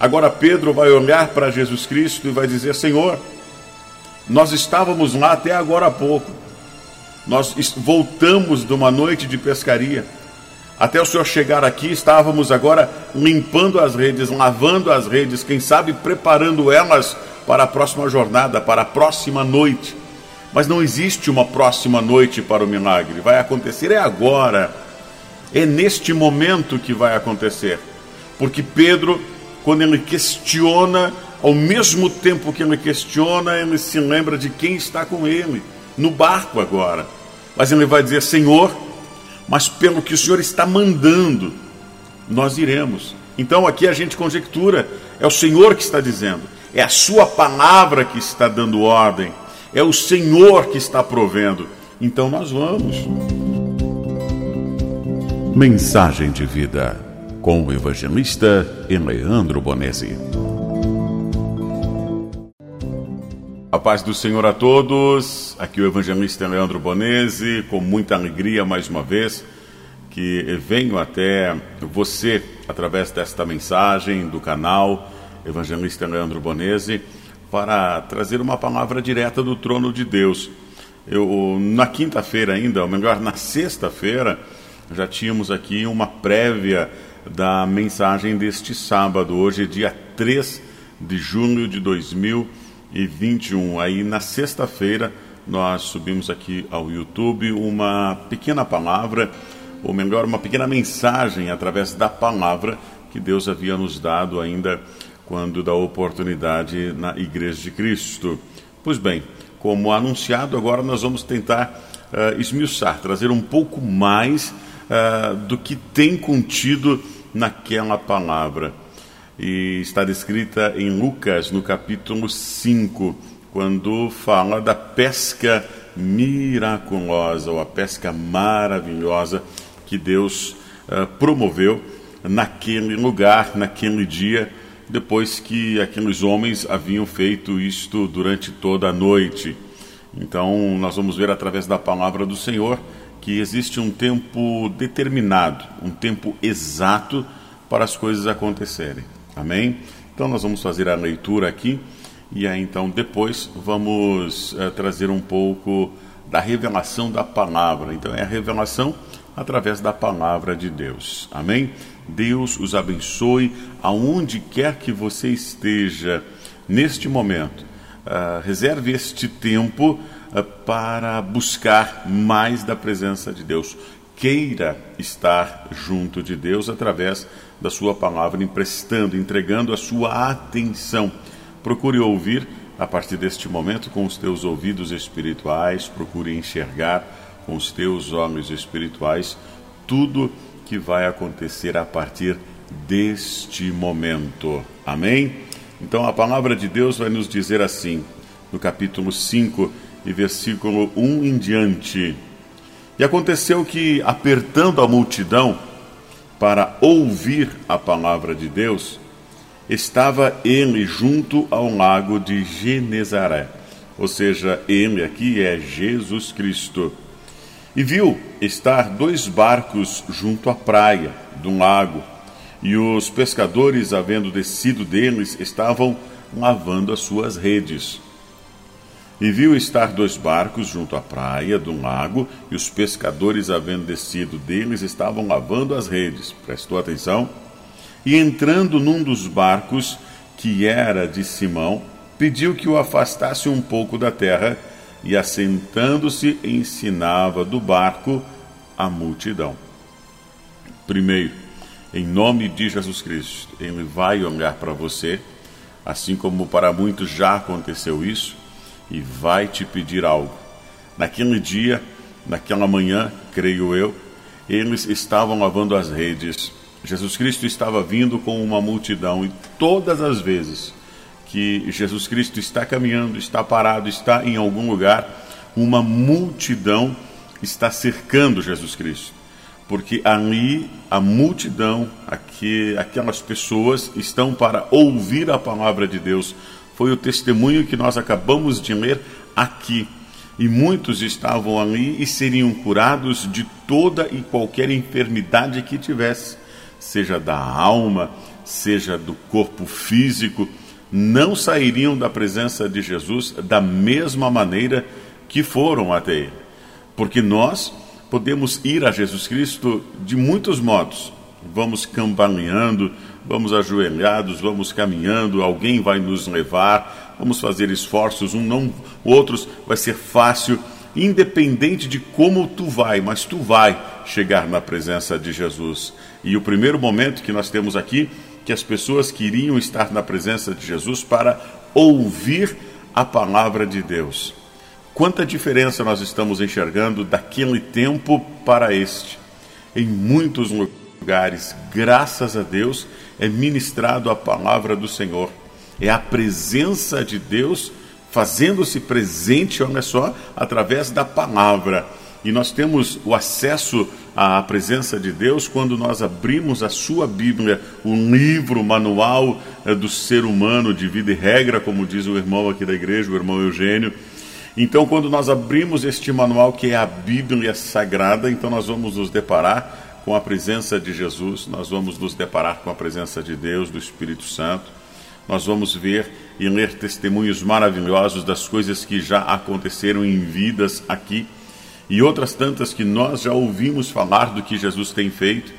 Agora Pedro vai olhar para Jesus Cristo e vai dizer: Senhor, nós estávamos lá até agora há pouco. Nós voltamos de uma noite de pescaria. Até o Senhor chegar aqui, estávamos agora limpando as redes, lavando as redes, quem sabe preparando elas para a próxima jornada, para a próxima noite. Mas não existe uma próxima noite para o milagre. Vai acontecer é agora. É neste momento que vai acontecer. Porque Pedro quando ele questiona, ao mesmo tempo que ele questiona, ele se lembra de quem está com ele, no barco agora. Mas ele vai dizer: Senhor, mas pelo que o Senhor está mandando, nós iremos. Então aqui a gente conjectura, é o Senhor que está dizendo, é a Sua palavra que está dando ordem, é o Senhor que está provendo. Então nós vamos. Mensagem de vida com o evangelista Eleandro Bonesi. A paz do Senhor a todos, aqui o evangelista Leandro Bonesi, com muita alegria mais uma vez, que venho até você através desta mensagem do canal Evangelista Leandro Bonesi para trazer uma palavra direta do trono de Deus. Eu, na quinta-feira ainda, ou melhor, na sexta-feira, já tínhamos aqui uma prévia da mensagem deste sábado. Hoje é dia 3 de junho de 2021. Aí na sexta-feira nós subimos aqui ao YouTube uma pequena palavra, ou melhor, uma pequena mensagem através da palavra que Deus havia nos dado ainda quando da oportunidade na Igreja de Cristo. Pois bem, como anunciado, agora nós vamos tentar uh, esmiuçar, trazer um pouco mais uh, do que tem contido naquela palavra. E está descrita em Lucas, no capítulo 5, quando fala da pesca miraculosa, ou a pesca maravilhosa que Deus uh, promoveu naquele lugar, naquele dia, depois que aqueles homens haviam feito isto durante toda a noite. Então, nós vamos ver através da palavra do Senhor que existe um tempo determinado, um tempo exato para as coisas acontecerem. Amém? Então nós vamos fazer a leitura aqui e aí então depois vamos uh, trazer um pouco da revelação da palavra. Então é a revelação através da palavra de Deus. Amém? Deus os abençoe aonde quer que você esteja neste momento. Uh, reserve este tempo para buscar mais da presença de Deus. Queira estar junto de Deus através da Sua palavra, emprestando, entregando a sua atenção. Procure ouvir a partir deste momento com os teus ouvidos espirituais, procure enxergar com os teus olhos espirituais tudo que vai acontecer a partir deste momento. Amém? Então a palavra de Deus vai nos dizer assim, no capítulo 5 e versículo 1 em diante. E aconteceu que, apertando a multidão para ouvir a palavra de Deus, estava ele junto ao lago de Genezaré. Ou seja, ele aqui é Jesus Cristo. E viu estar dois barcos junto à praia de um lago, e os pescadores, havendo descido deles, estavam lavando as suas redes. E viu estar dois barcos junto à praia do lago, e os pescadores, havendo descido deles, estavam lavando as redes. Prestou atenção? E entrando num dos barcos, que era de Simão, pediu que o afastasse um pouco da terra, e assentando-se, ensinava do barco a multidão. Primeiro, em nome de Jesus Cristo, ele vai olhar para você, assim como para muitos já aconteceu isso e vai te pedir algo. Naquele dia, naquela manhã, creio eu, eles estavam lavando as redes. Jesus Cristo estava vindo com uma multidão e todas as vezes que Jesus Cristo está caminhando, está parado, está em algum lugar, uma multidão está cercando Jesus Cristo. Porque ali a multidão, aqui, aquelas pessoas estão para ouvir a palavra de Deus, foi o testemunho que nós acabamos de ler aqui. E muitos estavam ali e seriam curados de toda e qualquer enfermidade que tivesse, seja da alma, seja do corpo físico, não sairiam da presença de Jesus da mesma maneira que foram até Ele. Porque nós podemos ir a Jesus Cristo de muitos modos. Vamos cambaleando, vamos ajoelhados, vamos caminhando, alguém vai nos levar, vamos fazer esforços, um não, outros vai ser fácil, independente de como tu vai, mas tu vai chegar na presença de Jesus. E o primeiro momento que nós temos aqui que as pessoas queriam estar na presença de Jesus para ouvir a palavra de Deus. Quanta diferença nós estamos enxergando daquele tempo para este. Em muitos lugares, graças a Deus, é ministrado a palavra do Senhor. É a presença de Deus fazendo-se presente, olha só, através da palavra. E nós temos o acesso à presença de Deus quando nós abrimos a sua Bíblia, o livro, o manual é, do ser humano de vida e regra, como diz o irmão aqui da igreja, o irmão Eugênio. Então, quando nós abrimos este manual que é a Bíblia Sagrada, então nós vamos nos deparar com a presença de Jesus, nós vamos nos deparar com a presença de Deus, do Espírito Santo. Nós vamos ver e ler testemunhos maravilhosos das coisas que já aconteceram em vidas aqui e outras tantas que nós já ouvimos falar do que Jesus tem feito.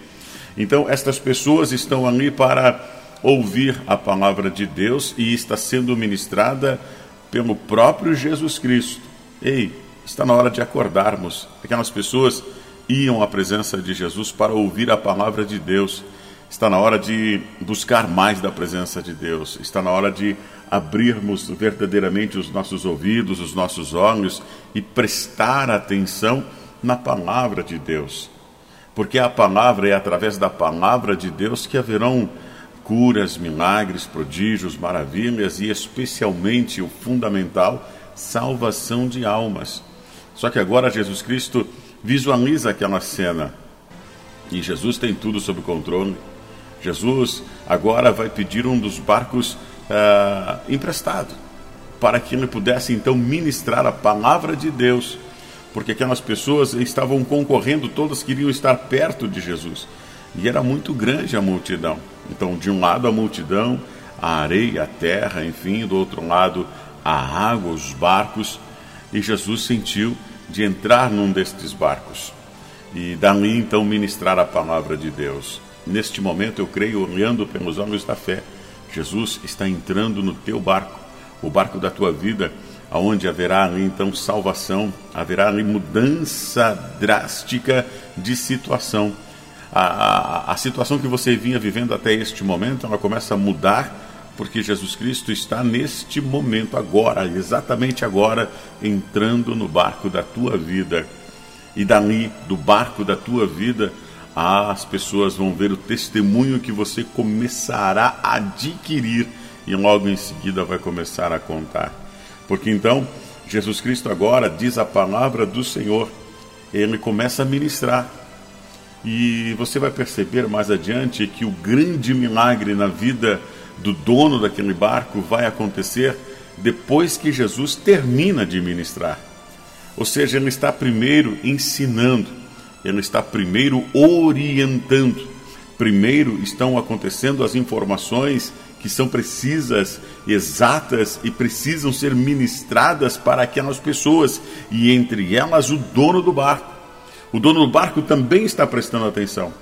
Então, estas pessoas estão ali para ouvir a palavra de Deus e está sendo ministrada pelo próprio Jesus Cristo. Ei, está na hora de acordarmos. Aquelas pessoas iam à presença de Jesus para ouvir a palavra de Deus. Está na hora de buscar mais da presença de Deus. Está na hora de abrirmos verdadeiramente os nossos ouvidos, os nossos olhos e prestar atenção na palavra de Deus. Porque a palavra é através da palavra de Deus que haverão curas, milagres, prodígios, maravilhas e especialmente o fundamental, salvação de almas. Só que agora Jesus Cristo visualiza aquela cena e Jesus tem tudo sob controle. Jesus agora vai pedir um dos barcos uh, emprestado, para que ele pudesse então ministrar a palavra de Deus, porque aquelas pessoas estavam concorrendo, todas queriam estar perto de Jesus, e era muito grande a multidão. Então, de um lado a multidão, a areia, a terra, enfim, do outro lado a água, os barcos, e Jesus sentiu de entrar num destes barcos e dali então ministrar a palavra de Deus. Neste momento, eu creio, olhando pelos olhos da fé, Jesus está entrando no teu barco, o barco da tua vida, aonde haverá ali então salvação, haverá ali mudança drástica de situação. A, a, a situação que você vinha vivendo até este momento, ela começa a mudar porque Jesus Cristo está neste momento, agora, exatamente agora, entrando no barco da tua vida. E dali, do barco da tua vida, as pessoas vão ver o testemunho que você começará a adquirir e logo em seguida vai começar a contar. Porque então, Jesus Cristo agora diz a palavra do Senhor, ele começa a ministrar. E você vai perceber mais adiante que o grande milagre na vida do dono daquele barco vai acontecer depois que Jesus termina de ministrar. Ou seja, ele está primeiro ensinando ele está primeiro orientando. Primeiro estão acontecendo as informações que são precisas, exatas e precisam ser ministradas para aquelas pessoas, e entre elas o dono do barco. O dono do barco também está prestando atenção.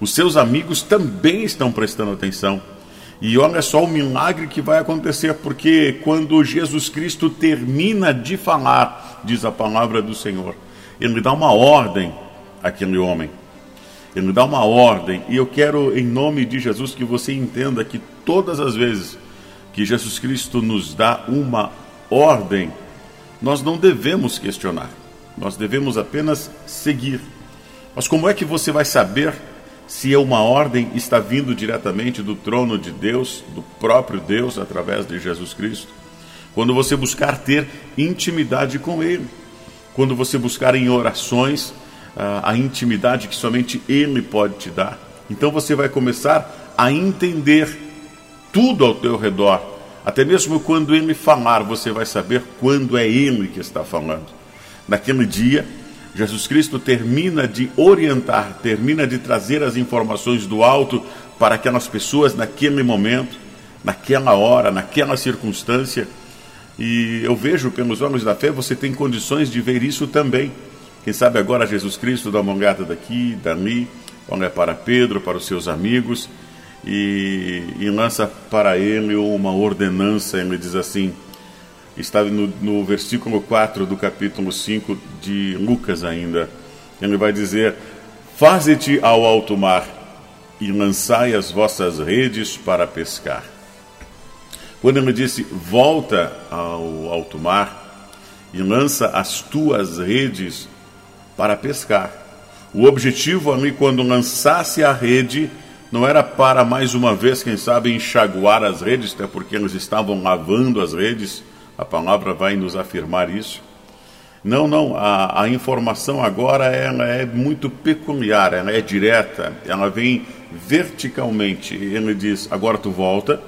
Os seus amigos também estão prestando atenção. E olha só o milagre que vai acontecer, porque quando Jesus Cristo termina de falar, diz a palavra do Senhor, ele dá uma ordem aquele homem. Ele dá uma ordem, e eu quero, em nome de Jesus, que você entenda que todas as vezes que Jesus Cristo nos dá uma ordem, nós não devemos questionar, nós devemos apenas seguir. Mas como é que você vai saber se é uma ordem está vindo diretamente do trono de Deus, do próprio Deus, através de Jesus Cristo? Quando você buscar ter intimidade com Ele, quando você buscar em orações a intimidade que somente Ele pode te dar. Então você vai começar a entender tudo ao teu redor. Até mesmo quando Ele falar, você vai saber quando é Ele que está falando. Naquele dia, Jesus Cristo termina de orientar, termina de trazer as informações do alto para aquelas pessoas naquele momento, naquela hora, naquela circunstância. E eu vejo pelos olhos da fé, você tem condições de ver isso também. Quem sabe agora Jesus Cristo dá uma olhada daqui, dali, olha para Pedro, para os seus amigos e, e lança para ele uma ordenança. Ele diz assim: está no, no versículo 4 do capítulo 5 de Lucas ainda. Ele vai dizer: Faze-te ao alto mar e lançai as vossas redes para pescar. Quando ele disse: Volta ao alto mar e lança as tuas redes para pescar. O objetivo ali, quando lançasse a rede, não era para mais uma vez, quem sabe, enxaguar as redes, até porque eles estavam lavando as redes a palavra vai nos afirmar isso. Não, não, a, a informação agora ela é muito peculiar, ela é direta, ela vem verticalmente. Ele diz: agora tu volta,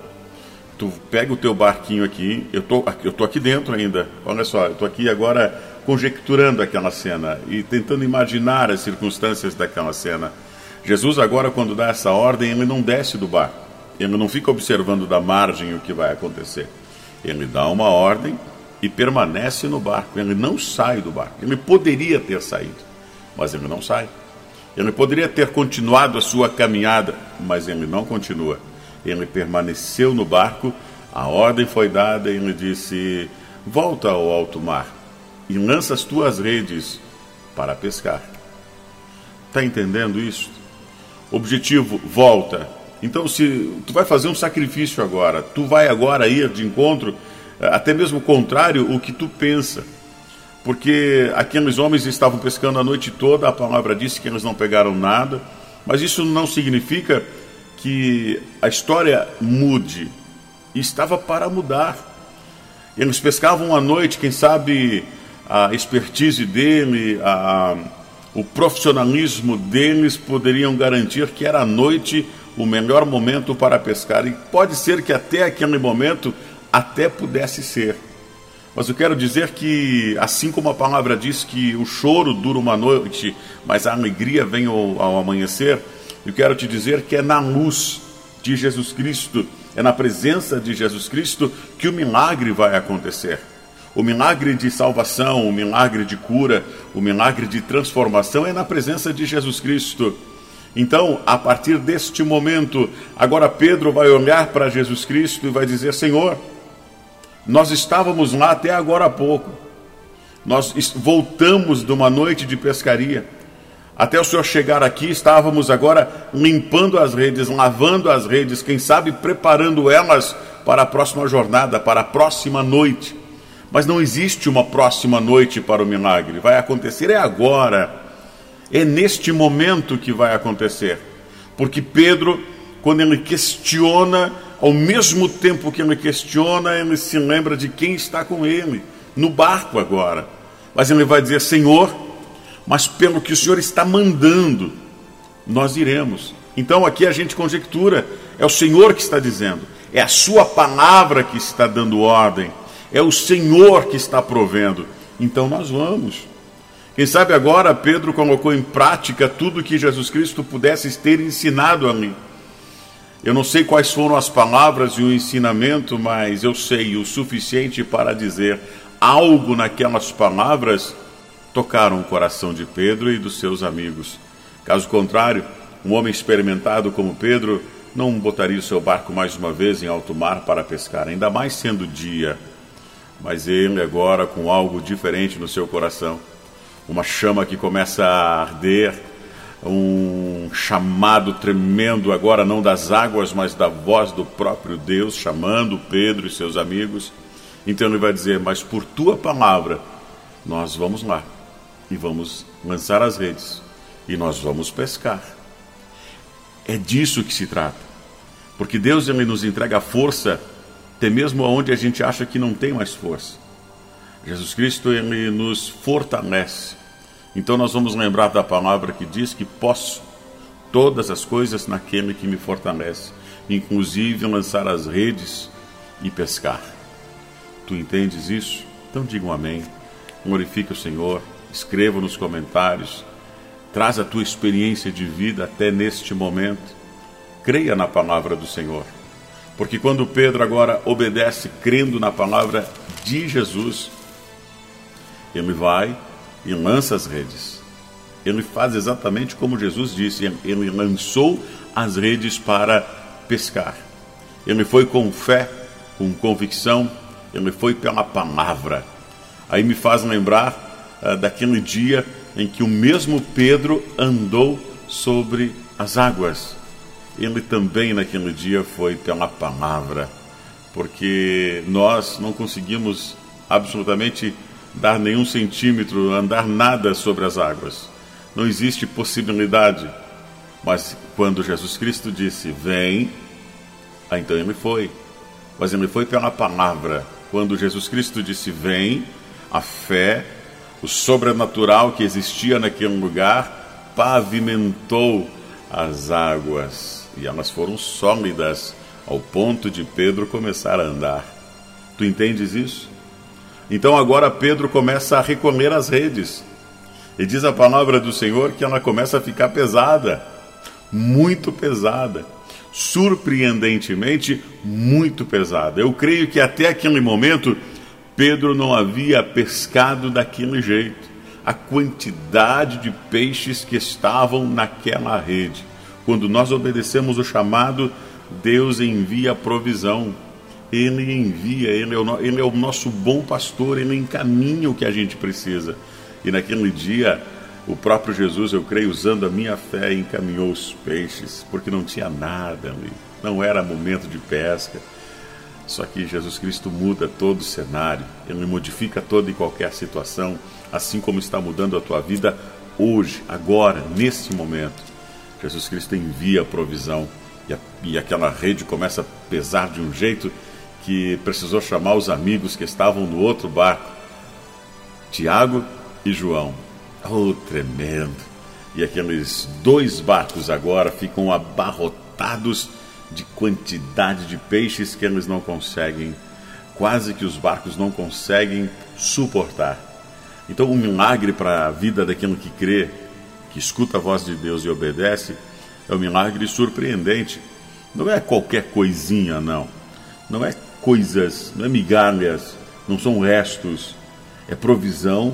tu pega o teu barquinho aqui, eu tô, eu tô aqui dentro ainda, olha só, eu tô aqui agora conjecturando aquela cena e tentando imaginar as circunstâncias daquela cena. Jesus agora, quando dá essa ordem, ele não desce do barco, ele não fica observando da margem o que vai acontecer. Ele dá uma ordem e permanece no barco. Ele não sai do barco. Ele poderia ter saído, mas ele não sai. Ele poderia ter continuado a sua caminhada, mas ele não continua. Ele permaneceu no barco, a ordem foi dada e ele disse: Volta ao alto mar e lança as tuas redes para pescar. Está entendendo isso? Objetivo: volta então, se tu vai fazer um sacrifício agora, tu vai agora ir de encontro, eh, até mesmo contrário o que tu pensa. Porque aqueles homens estavam pescando a noite toda, a palavra disse que eles não pegaram nada, mas isso não significa que a história mude. Estava para mudar. Eles pescavam à noite, quem sabe a expertise dele, a, o profissionalismo deles poderiam garantir que era a noite o melhor momento para pescar. E pode ser que até aquele momento até pudesse ser. Mas eu quero dizer que, assim como a palavra diz que o choro dura uma noite, mas a alegria vem ao, ao amanhecer, eu quero te dizer que é na luz de Jesus Cristo, é na presença de Jesus Cristo que o milagre vai acontecer. O milagre de salvação, o milagre de cura, o milagre de transformação é na presença de Jesus Cristo. Então, a partir deste momento, agora Pedro vai olhar para Jesus Cristo e vai dizer: Senhor, nós estávamos lá até agora há pouco, nós voltamos de uma noite de pescaria. Até o Senhor chegar aqui, estávamos agora limpando as redes, lavando as redes, quem sabe preparando elas para a próxima jornada, para a próxima noite. Mas não existe uma próxima noite para o milagre, vai acontecer é agora. É neste momento que vai acontecer. Porque Pedro, quando ele questiona, ao mesmo tempo que ele questiona, ele se lembra de quem está com ele, no barco agora. Mas ele vai dizer: Senhor, mas pelo que o Senhor está mandando, nós iremos. Então aqui a gente conjectura, é o Senhor que está dizendo, é a Sua palavra que está dando ordem, é o Senhor que está provendo. Então nós vamos. Quem sabe agora Pedro colocou em prática tudo que Jesus Cristo pudesse ter ensinado a mim. Eu não sei quais foram as palavras e o ensinamento, mas eu sei o suficiente para dizer algo naquelas palavras tocaram o coração de Pedro e dos seus amigos. Caso contrário, um homem experimentado como Pedro não botaria o seu barco mais uma vez em alto mar para pescar, ainda mais sendo dia. Mas ele agora com algo diferente no seu coração uma chama que começa a arder, um chamado tremendo, agora não das águas, mas da voz do próprio Deus chamando Pedro e seus amigos. Então ele vai dizer: Mas por tua palavra, nós vamos lá e vamos lançar as redes e nós vamos pescar. É disso que se trata. Porque Deus ele nos entrega força até mesmo onde a gente acha que não tem mais força. Jesus Cristo ele nos fortalece. Então nós vamos lembrar da palavra que diz que posso todas as coisas naquele que me fortalece, inclusive lançar as redes e pescar. Tu entendes isso? Então diga um amém. Glorifique o Senhor, escreva nos comentários, traz a tua experiência de vida até neste momento. Creia na palavra do Senhor. Porque quando Pedro agora obedece crendo na palavra de Jesus, ele vai e lança as redes. Ele faz exatamente como Jesus disse: ele lançou as redes para pescar. Ele foi com fé, com convicção, ele foi pela palavra. Aí me faz lembrar uh, daquele dia em que o mesmo Pedro andou sobre as águas. Ele também naquele dia foi pela palavra, porque nós não conseguimos absolutamente dar nenhum centímetro, andar nada sobre as águas. Não existe possibilidade. Mas quando Jesus Cristo disse: Vem, ah, então ele foi. Mas ele foi pela palavra. Quando Jesus Cristo disse: Vem, a fé, o sobrenatural que existia naquele lugar, pavimentou as águas. E elas foram sólidas ao ponto de Pedro começar a andar. Tu entendes isso? Então agora Pedro começa a recolher as redes. E diz a palavra do Senhor que ela começa a ficar pesada, muito pesada, surpreendentemente muito pesada. Eu creio que até aquele momento Pedro não havia pescado daquele jeito. A quantidade de peixes que estavam naquela rede. Quando nós obedecemos o chamado, Deus envia provisão. Ele envia, ele é, o, ele é o nosso bom pastor, ele encaminha o que a gente precisa. E naquele dia, o próprio Jesus, eu creio, usando a minha fé, encaminhou os peixes, porque não tinha nada ali, não era momento de pesca. Só que Jesus Cristo muda todo o cenário, ele modifica toda e qualquer situação, assim como está mudando a tua vida hoje, agora, nesse momento. Jesus Cristo envia a provisão e, a, e aquela rede começa a pesar de um jeito que precisou chamar os amigos que estavam no outro barco, Tiago e João. Oh, tremendo! E aqueles dois barcos agora ficam abarrotados de quantidade de peixes que eles não conseguem, quase que os barcos não conseguem suportar. Então, um milagre para a vida daquele que crê, que escuta a voz de Deus e obedece, é um milagre surpreendente. Não é qualquer coisinha, não. Não é coisas, não é migalhas, não são restos, é provisão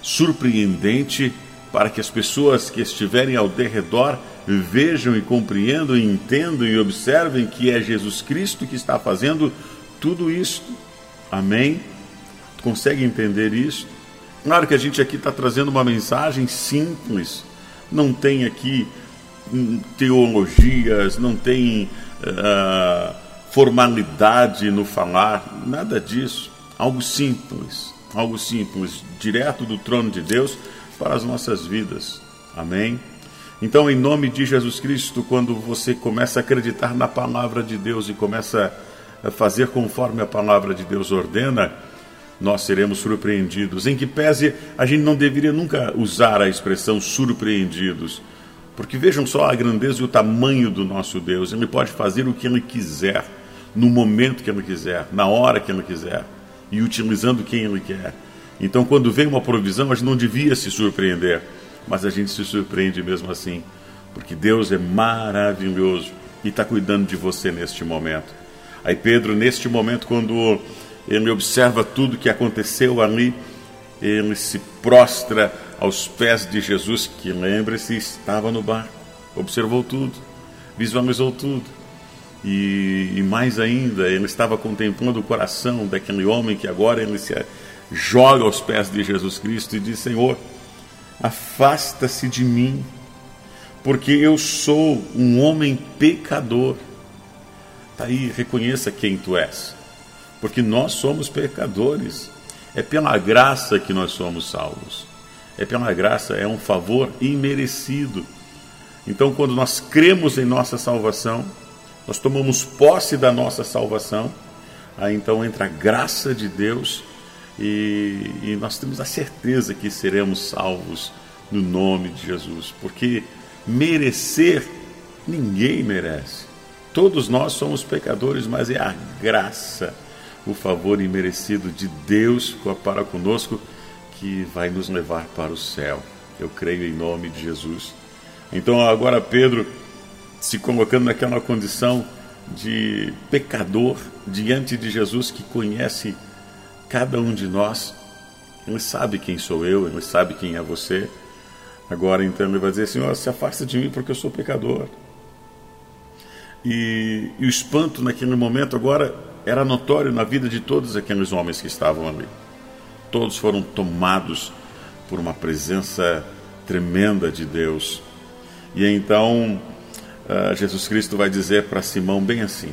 surpreendente para que as pessoas que estiverem ao derredor vejam e compreendam, e entendam e observem que é Jesus Cristo que está fazendo tudo isto. Amém? Consegue entender isso? Claro que a gente aqui está trazendo uma mensagem simples, não tem aqui hum, teologias, não tem. Uh, formalidade no falar, nada disso. Algo simples, algo simples, direto do trono de Deus para as nossas vidas. Amém? Então, em nome de Jesus Cristo, quando você começa a acreditar na palavra de Deus e começa a fazer conforme a palavra de Deus ordena, nós seremos surpreendidos. Em que pese, a gente não deveria nunca usar a expressão surpreendidos, porque vejam só a grandeza e o tamanho do nosso Deus, ele pode fazer o que ele quiser no momento que Ele quiser, na hora que Ele quiser e utilizando quem Ele quer. Então, quando vem uma provisão, a gente não devia se surpreender, mas a gente se surpreende mesmo assim, porque Deus é maravilhoso e está cuidando de você neste momento. Aí, Pedro, neste momento, quando ele observa tudo que aconteceu ali, ele se prostra aos pés de Jesus, que lembre-se, estava no barco, observou tudo, visualizou tudo. E, e, mais ainda, ele estava contemplando o coração daquele homem que agora ele se joga aos pés de Jesus Cristo e diz: Senhor, afasta-se de mim, porque eu sou um homem pecador. Está aí, reconheça quem tu és, porque nós somos pecadores. É pela graça que nós somos salvos. É pela graça, é um favor imerecido. Então, quando nós cremos em nossa salvação, nós tomamos posse da nossa salvação, aí então entra a graça de Deus e, e nós temos a certeza que seremos salvos no nome de Jesus, porque merecer ninguém merece. Todos nós somos pecadores, mas é a graça, o favor imerecido de Deus para conosco que vai nos levar para o céu. Eu creio em nome de Jesus. Então agora Pedro se colocando naquela condição de pecador diante de Jesus que conhece cada um de nós. Ele sabe quem sou eu, ele sabe quem é você. Agora então ele vai dizer: Senhor, se afasta de mim porque eu sou pecador. E, e o espanto naquele momento agora era notório na vida de todos aqueles homens que estavam ali. Todos foram tomados por uma presença tremenda de Deus. E então uh, Jesus Cristo vai dizer para Simão bem assim,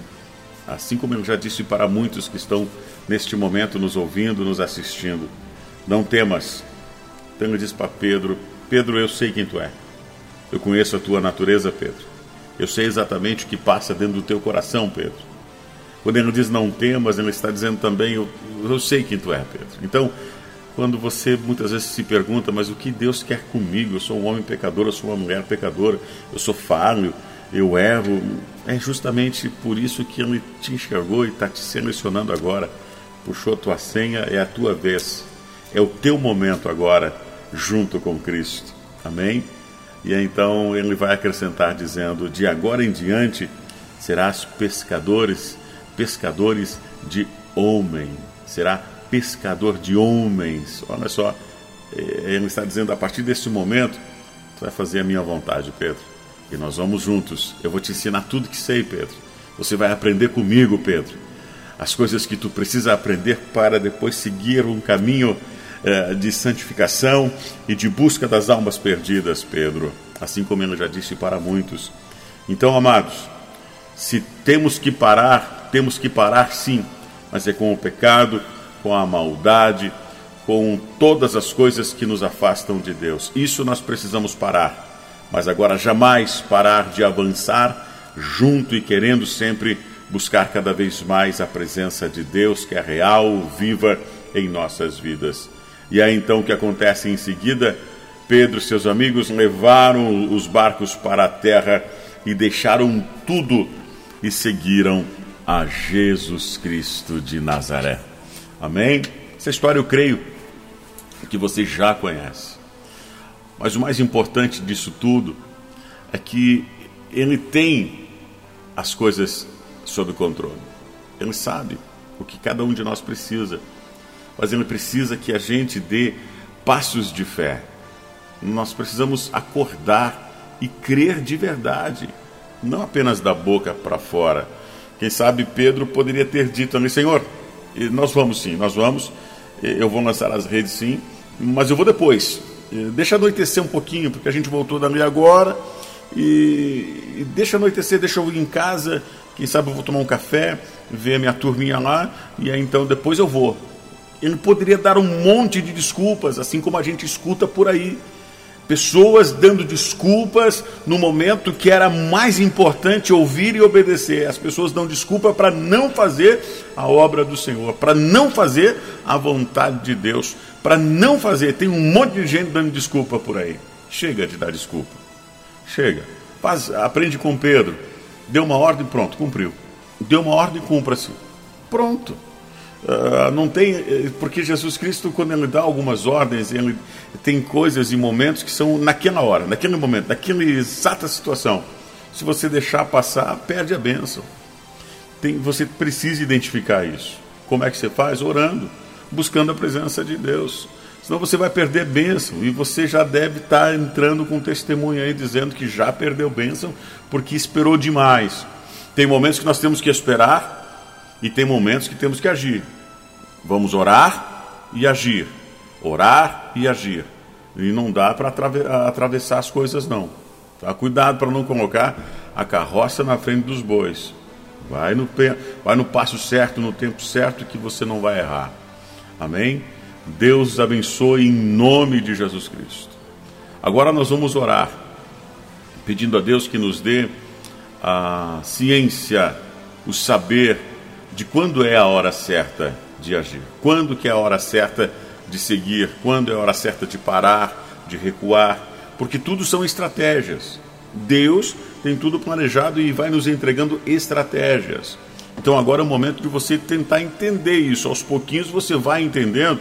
assim como ele já disse para muitos que estão neste momento nos ouvindo, nos assistindo: Não temas. Então ele diz para Pedro: Pedro, eu sei quem tu é. Eu conheço a tua natureza, Pedro. Eu sei exatamente o que passa dentro do teu coração, Pedro. Quando ele diz não temas, ele está dizendo também: Eu, eu sei quem tu é, Pedro. Então, quando você muitas vezes se pergunta, mas o que Deus quer comigo? Eu sou um homem pecador, eu sou uma mulher pecadora, eu sou falho, eu erro. É justamente por isso que Ele te enxergou e está te selecionando agora. Puxou tua senha, é a tua vez. É o teu momento agora, junto com Cristo. Amém? E então ele vai acrescentar dizendo: De agora em diante serás pescadores, pescadores de homem. Será pescador de homens. Olha só, é, ele está dizendo: a partir desse momento, tu vai fazer a minha vontade, Pedro. E nós vamos juntos. Eu vou te ensinar tudo que sei, Pedro. Você vai aprender comigo, Pedro. As coisas que tu precisa aprender para depois seguir um caminho eh, de santificação e de busca das almas perdidas, Pedro. Assim como ele já disse para muitos. Então, amados, se temos que parar, temos que parar sim, mas é com o pecado, com a maldade, com todas as coisas que nos afastam de Deus. Isso nós precisamos parar mas agora jamais parar de avançar junto e querendo sempre buscar cada vez mais a presença de Deus, que é real, viva em nossas vidas. E é então que acontece em seguida: Pedro e seus amigos levaram os barcos para a terra e deixaram tudo e seguiram a Jesus Cristo de Nazaré. Amém? Essa história eu creio que você já conhece. Mas o mais importante disso tudo é que ele tem as coisas sob controle. Ele sabe o que cada um de nós precisa. Mas ele precisa que a gente dê passos de fé. Nós precisamos acordar e crer de verdade, não apenas da boca para fora. Quem sabe Pedro poderia ter dito ali, Senhor, nós vamos sim, nós vamos, eu vou lançar as redes sim, mas eu vou depois. É, deixa anoitecer um pouquinho, porque a gente voltou dali agora. E, e deixa anoitecer, deixa eu ir em casa. Quem sabe eu vou tomar um café, ver a minha turminha lá. E aí então depois eu vou. Ele poderia dar um monte de desculpas, assim como a gente escuta por aí. Pessoas dando desculpas no momento que era mais importante ouvir e obedecer. As pessoas dão desculpa para não fazer a obra do Senhor, para não fazer a vontade de Deus, para não fazer. Tem um monte de gente dando desculpa por aí. Chega de dar desculpa. Chega. Faz, aprende com Pedro. Deu uma ordem, pronto, cumpriu. Deu uma ordem, cumpra-se. Pronto. Uh, não tem, eh, porque Jesus Cristo, quando ele dá algumas ordens, ele tem coisas e momentos que são naquela hora, naquele momento, naquela exata situação. Se você deixar passar, perde a bênção. Tem, você precisa identificar isso. Como é que você faz? Orando, buscando a presença de Deus. Senão você vai perder bênção e você já deve estar entrando com testemunho aí dizendo que já perdeu bênção porque esperou demais. Tem momentos que nós temos que esperar e tem momentos que temos que agir. Vamos orar e agir. Orar e agir. E não dá para atravessar as coisas, não. Tá? Cuidado para não colocar a carroça na frente dos bois. Vai no, vai no passo certo, no tempo certo, que você não vai errar. Amém? Deus abençoe em nome de Jesus Cristo. Agora nós vamos orar, pedindo a Deus que nos dê a ciência, o saber de quando é a hora certa de agir, quando que é a hora certa de seguir, quando é a hora certa de parar, de recuar, porque tudo são estratégias. Deus tem tudo planejado e vai nos entregando estratégias. Então agora é o momento de você tentar entender isso. Aos pouquinhos você vai entendendo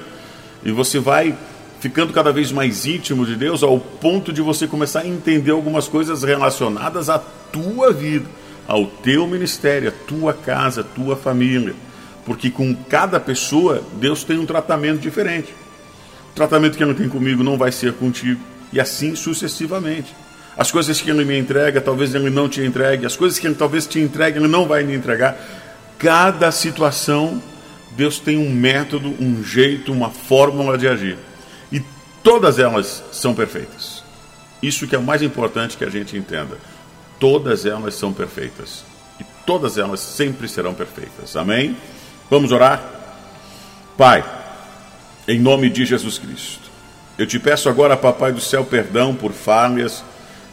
e você vai ficando cada vez mais íntimo de Deus, ao ponto de você começar a entender algumas coisas relacionadas à tua vida, ao teu ministério, à tua casa, à tua família. Porque com cada pessoa, Deus tem um tratamento diferente. O tratamento que Ele tem comigo não vai ser contigo, e assim sucessivamente. As coisas que Ele me entrega, talvez Ele não te entregue, as coisas que Ele talvez te entregue, Ele não vai me entregar. Cada situação, Deus tem um método, um jeito, uma fórmula de agir. E todas elas são perfeitas. Isso que é o mais importante que a gente entenda. Todas elas são perfeitas. E todas elas sempre serão perfeitas. Amém? Vamos orar? Pai, em nome de Jesus Cristo, eu te peço agora, Papai do céu, perdão por falhas,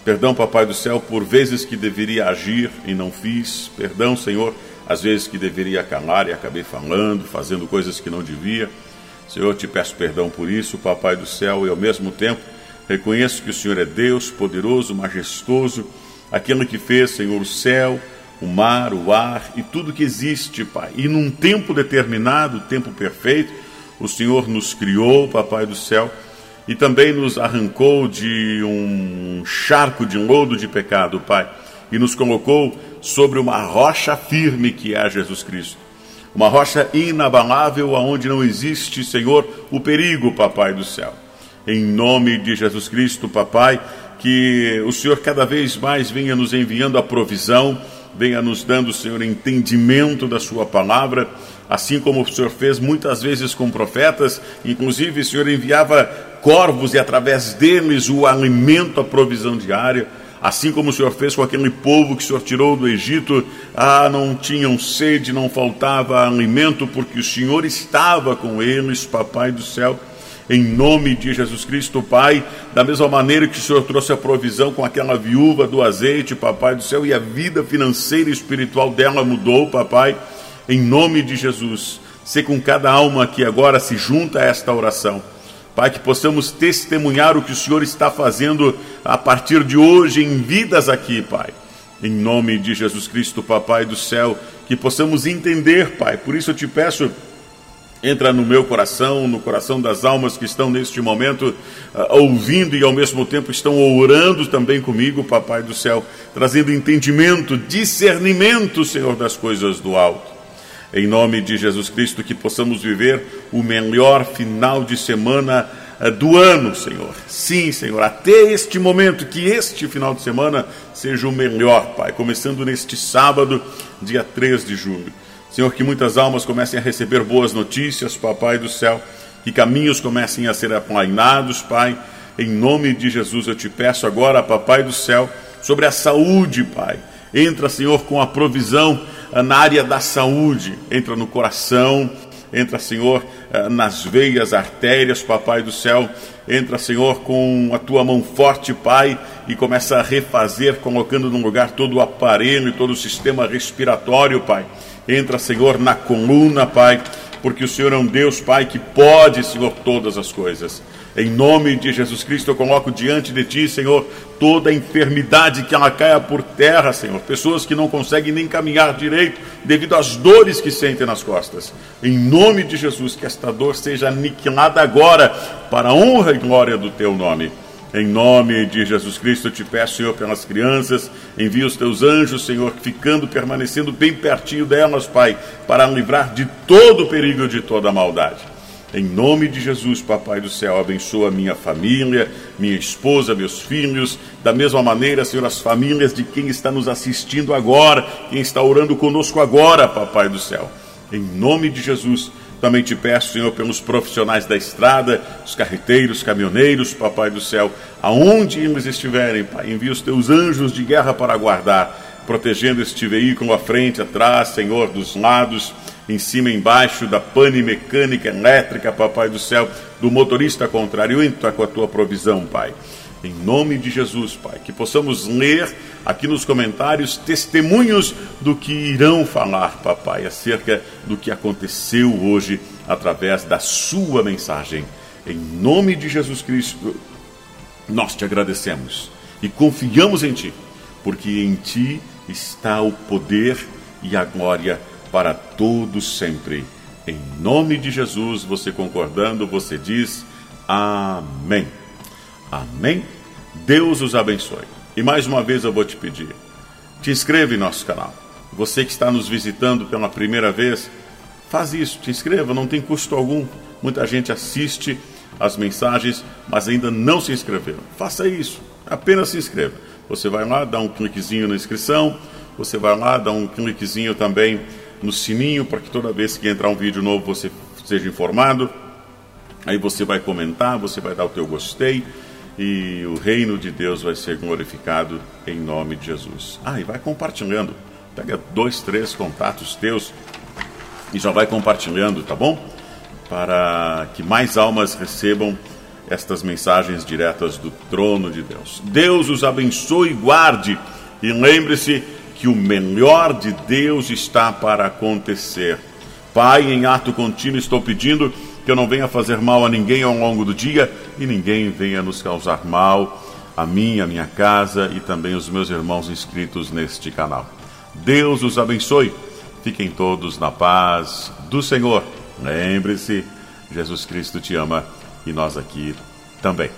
perdão, Papai do céu, por vezes que deveria agir e não fiz, perdão, Senhor às vezes que deveria calar e acabei falando, fazendo coisas que não devia. Senhor, te peço perdão por isso, Papai do céu, e ao mesmo tempo reconheço que o Senhor é Deus, poderoso, majestoso, aquele que fez, Senhor, o céu, o mar, o ar e tudo que existe, Pai. E num tempo determinado, tempo perfeito, o Senhor nos criou, Papai do céu, e também nos arrancou de um charco de lodo de pecado, Pai, e nos colocou sobre uma rocha firme que é Jesus Cristo. Uma rocha inabalável aonde não existe, Senhor, o perigo, Papai do céu. Em nome de Jesus Cristo, Papai, que o Senhor cada vez mais venha nos enviando a provisão, venha nos dando, Senhor, entendimento da Sua palavra, assim como o Senhor fez muitas vezes com profetas, inclusive o Senhor enviava corvos e através deles o alimento, a provisão diária. Assim como o Senhor fez com aquele povo que o Senhor tirou do Egito, ah, não tinham sede, não faltava alimento, porque o Senhor estava com eles, Papai do céu. Em nome de Jesus Cristo, Pai, da mesma maneira que o Senhor trouxe a provisão com aquela viúva do azeite, Papai do céu, e a vida financeira e espiritual dela mudou, Papai, em nome de Jesus. Ser com cada alma que agora se junta a esta oração Pai, que possamos testemunhar o que o Senhor está fazendo a partir de hoje em vidas aqui, Pai. Em nome de Jesus Cristo, Papai do céu, que possamos entender, Pai. Por isso eu te peço, entra no meu coração, no coração das almas que estão neste momento uh, ouvindo e ao mesmo tempo estão orando também comigo, Papai do céu, trazendo entendimento, discernimento, Senhor, das coisas do alto em nome de Jesus Cristo, que possamos viver o melhor final de semana eh, do ano, Senhor. Sim, Senhor, até este momento, que este final de semana seja o melhor, Pai, começando neste sábado, dia 3 de julho. Senhor, que muitas almas comecem a receber boas notícias, Papai do céu, que caminhos comecem a ser aplainados, Pai. Em nome de Jesus eu te peço agora, Papai do céu, sobre a saúde, Pai. Entra, Senhor, com a provisão na área da saúde, entra no coração, entra, Senhor, eh, nas veias, artérias, Papai do céu, entra, Senhor, com a tua mão forte, Pai, e começa a refazer, colocando no lugar todo o aparelho, todo o sistema respiratório, Pai. Entra, Senhor, na coluna, Pai, porque o Senhor é um Deus, Pai, que pode, Senhor, todas as coisas. Em nome de Jesus Cristo, eu coloco diante de Ti, Senhor, toda enfermidade que ela caia por terra, Senhor. Pessoas que não conseguem nem caminhar direito devido às dores que sentem nas costas. Em nome de Jesus, que esta dor seja aniquilada agora, para a honra e glória do Teu nome. Em nome de Jesus Cristo, eu te peço, Senhor, pelas crianças, envia os teus anjos, Senhor, ficando, permanecendo bem pertinho delas, Pai, para livrar de todo o perigo, de toda a maldade. Em nome de Jesus, Papai do céu, abençoa minha família, minha esposa, meus filhos. Da mesma maneira, Senhor, as famílias de quem está nos assistindo agora, quem está orando conosco agora, Papai do céu. Em nome de Jesus, também te peço, Senhor, pelos profissionais da estrada, os carreteiros, caminhoneiros, Papai do céu, aonde eles estiverem, Pai, envia os teus anjos de guerra para guardar, protegendo este veículo à frente, atrás, Senhor, dos lados em cima embaixo da pane mecânica, elétrica, Papai do céu, do motorista contrário. Entra com a tua provisão, Pai. Em nome de Jesus, Pai, que possamos ler aqui nos comentários testemunhos do que irão falar, Papai, acerca do que aconteceu hoje através da Sua mensagem. Em nome de Jesus Cristo, nós te agradecemos e confiamos em Ti, porque em Ti está o poder e a glória para todos sempre. Em nome de Jesus, você concordando, você diz Amém. Amém. Deus os abençoe. E mais uma vez eu vou te pedir: te inscreva em nosso canal. Você que está nos visitando pela primeira vez, faz isso, te inscreva, não tem custo algum. Muita gente assiste as mensagens, mas ainda não se inscreveu. Faça isso, apenas se inscreva. Você vai lá, dá um cliquezinho na inscrição, você vai lá, dá um cliquezinho também no sininho para que toda vez que entrar um vídeo novo você seja informado. Aí você vai comentar, você vai dar o teu gostei e o reino de Deus vai ser glorificado em nome de Jesus. Ah, e vai compartilhando. Pega dois, três contatos teus e já vai compartilhando, tá bom? Para que mais almas recebam estas mensagens diretas do trono de Deus. Deus os abençoe e guarde. E lembre-se que o melhor de Deus está para acontecer. Pai, em ato contínuo, estou pedindo que eu não venha fazer mal a ninguém ao longo do dia e ninguém venha nos causar mal, a mim, a minha casa e também os meus irmãos inscritos neste canal. Deus os abençoe. Fiquem todos na paz do Senhor. Lembre-se, Jesus Cristo te ama e nós aqui também.